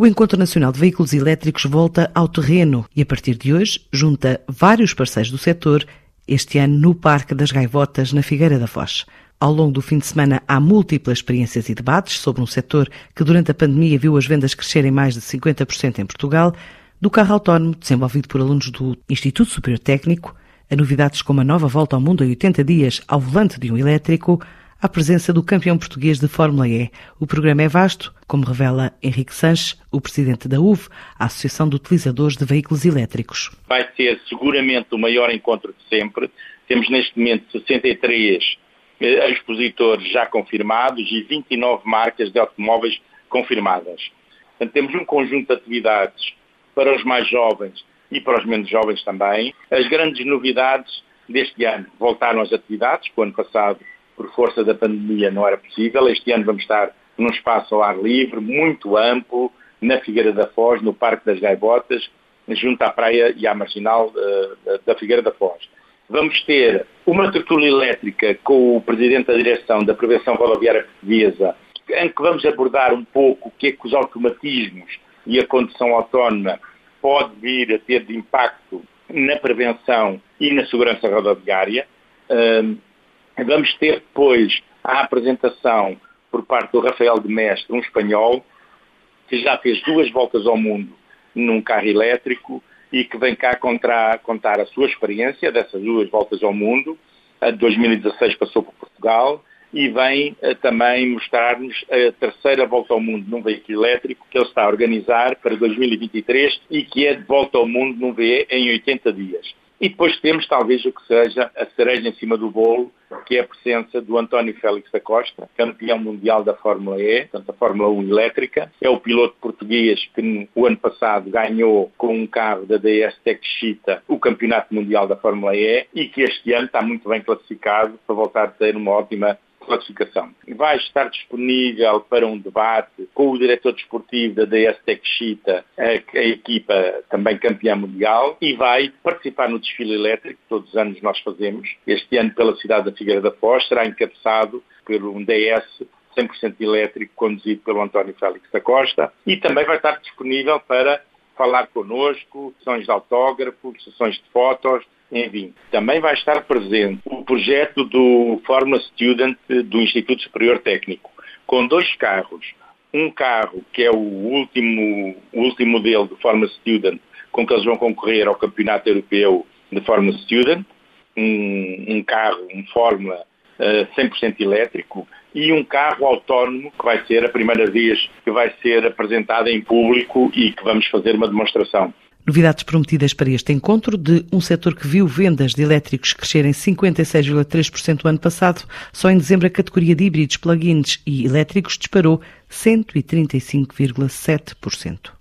O Encontro Nacional de Veículos Elétricos volta ao terreno e, a partir de hoje, junta vários parceiros do setor, este ano no Parque das Gaivotas, na Figueira da Foz. Ao longo do fim de semana há múltiplas experiências e debates sobre um setor que durante a pandemia viu as vendas crescerem mais de 50% em Portugal, do carro autónomo desenvolvido por alunos do Instituto Superior Técnico, a novidades como a nova volta ao mundo em 80 dias ao volante de um elétrico, à presença do campeão português de Fórmula E. O programa é vasto, como revela Henrique Sanches, o presidente da UV, a Associação de Utilizadores de Veículos Elétricos. Vai ser seguramente o maior encontro de sempre. Temos neste momento 63 eh, expositores já confirmados e 29 marcas de automóveis confirmadas. Portanto, temos um conjunto de atividades para os mais jovens e para os menos jovens também. As grandes novidades deste ano voltaram às atividades, que o ano passado por força da pandemia não era possível. Este ano vamos estar num espaço ao ar livre, muito amplo, na Figueira da Foz, no Parque das Gaivotas, junto à praia e à marginal uh, da Figueira da Foz. Vamos ter uma tertúlia elétrica com o Presidente da Direção da Prevenção Rodoviária Portuguesa, em que vamos abordar um pouco o que é que os automatismos e a condução autónoma pode vir a ter de impacto na prevenção e na segurança rodoviária. Uh, Vamos ter depois a apresentação por parte do Rafael de Mestre, um espanhol, que já fez duas voltas ao mundo num carro elétrico e que vem cá contar, contar a sua experiência dessas duas voltas ao mundo. A de 2016 passou por Portugal e vem uh, também mostrar-nos a terceira volta ao mundo num veículo elétrico que ele está a organizar para 2023 e que é de volta ao mundo num VE em 80 dias. E depois temos talvez o que seja a cereja em cima do bolo, que é a presença do António Félix da Costa, campeão mundial da Fórmula E, portanto a Fórmula 1 elétrica. É o piloto português que o ano passado ganhou com um carro da DS Tech o campeonato mundial da Fórmula E e que este ano está muito bem classificado para voltar a ter uma ótima classificação. Vai estar disponível para um debate com o diretor desportivo da DS Tech a, a equipa também campeã mundial, e vai participar no desfile elétrico que todos os anos nós fazemos. Este ano pela cidade da Figueira da Foz será encabeçado por um DS 100% elétrico conduzido pelo António Félix da Costa e também vai estar disponível para falar connosco, sessões de autógrafos, sessões de fotos, enfim. Também vai estar presente o projeto do Fórmula Student do Instituto Superior Técnico, com dois carros. Um carro que é o último, o último modelo do Fórmula Student, com que eles vão concorrer ao Campeonato Europeu de Fórmula Student, um, um carro, um Fórmula uh, 100% elétrico, e um carro autónomo que vai ser a primeira vez que vai ser apresentado em público e que vamos fazer uma demonstração. Novidades prometidas para este encontro de um setor que viu vendas de elétricos crescerem 56,3% o ano passado. Só em dezembro a categoria de híbridos, plug-ins e elétricos disparou 135,7%.